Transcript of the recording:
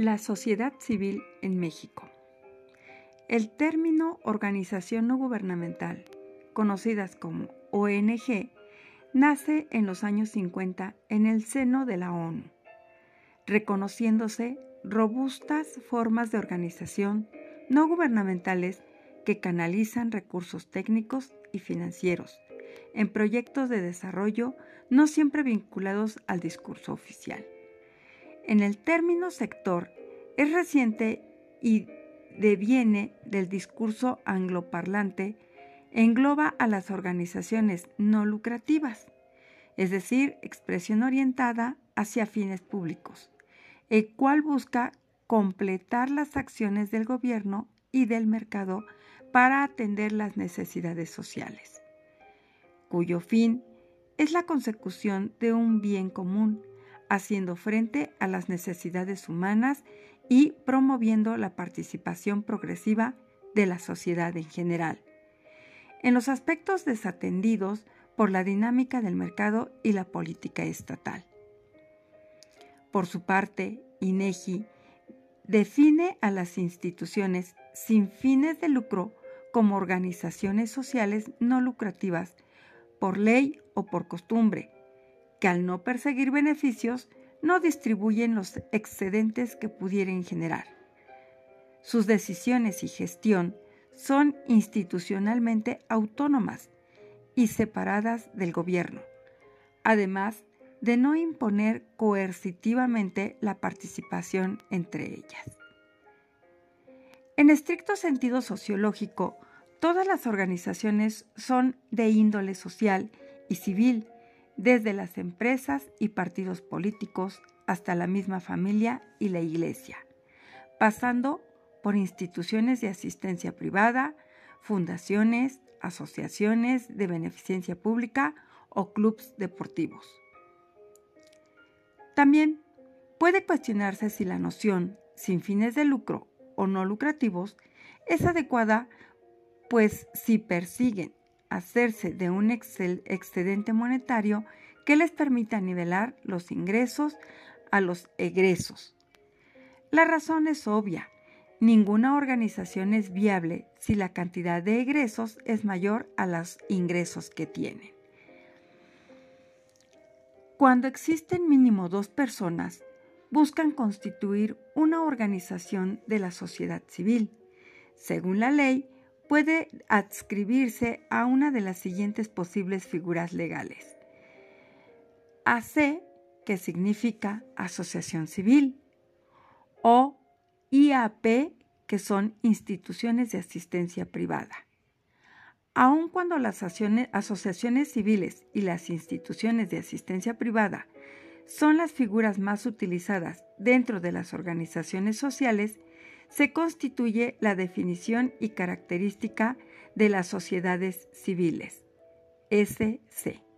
La sociedad civil en México. El término organización no gubernamental, conocidas como ONG, nace en los años 50 en el seno de la ONU, reconociéndose robustas formas de organización no gubernamentales que canalizan recursos técnicos y financieros en proyectos de desarrollo no siempre vinculados al discurso oficial. En el término sector es reciente y deviene del discurso angloparlante engloba a las organizaciones no lucrativas, es decir, expresión orientada hacia fines públicos, el cual busca completar las acciones del gobierno y del mercado para atender las necesidades sociales, cuyo fin es la consecución de un bien común haciendo frente a las necesidades humanas y promoviendo la participación progresiva de la sociedad en general. En los aspectos desatendidos por la dinámica del mercado y la política estatal. Por su parte, INEGI define a las instituciones sin fines de lucro como organizaciones sociales no lucrativas por ley o por costumbre, que al no perseguir beneficios no distribuyen los excedentes que pudieran generar. Sus decisiones y gestión son institucionalmente autónomas y separadas del gobierno, además de no imponer coercitivamente la participación entre ellas. En estricto sentido sociológico, todas las organizaciones son de índole social y civil desde las empresas y partidos políticos hasta la misma familia y la iglesia, pasando por instituciones de asistencia privada, fundaciones, asociaciones de beneficencia pública o clubes deportivos. También puede cuestionarse si la noción sin fines de lucro o no lucrativos es adecuada, pues si persiguen hacerse de un excedente monetario que les permita nivelar los ingresos a los egresos. La razón es obvia. Ninguna organización es viable si la cantidad de egresos es mayor a los ingresos que tienen. Cuando existen mínimo dos personas, buscan constituir una organización de la sociedad civil. Según la ley, puede adscribirse a una de las siguientes posibles figuras legales. AC, que significa Asociación Civil, o IAP, que son instituciones de asistencia privada. Aun cuando las asociaciones civiles y las instituciones de asistencia privada son las figuras más utilizadas dentro de las organizaciones sociales, se constituye la definición y característica de las sociedades civiles, SC.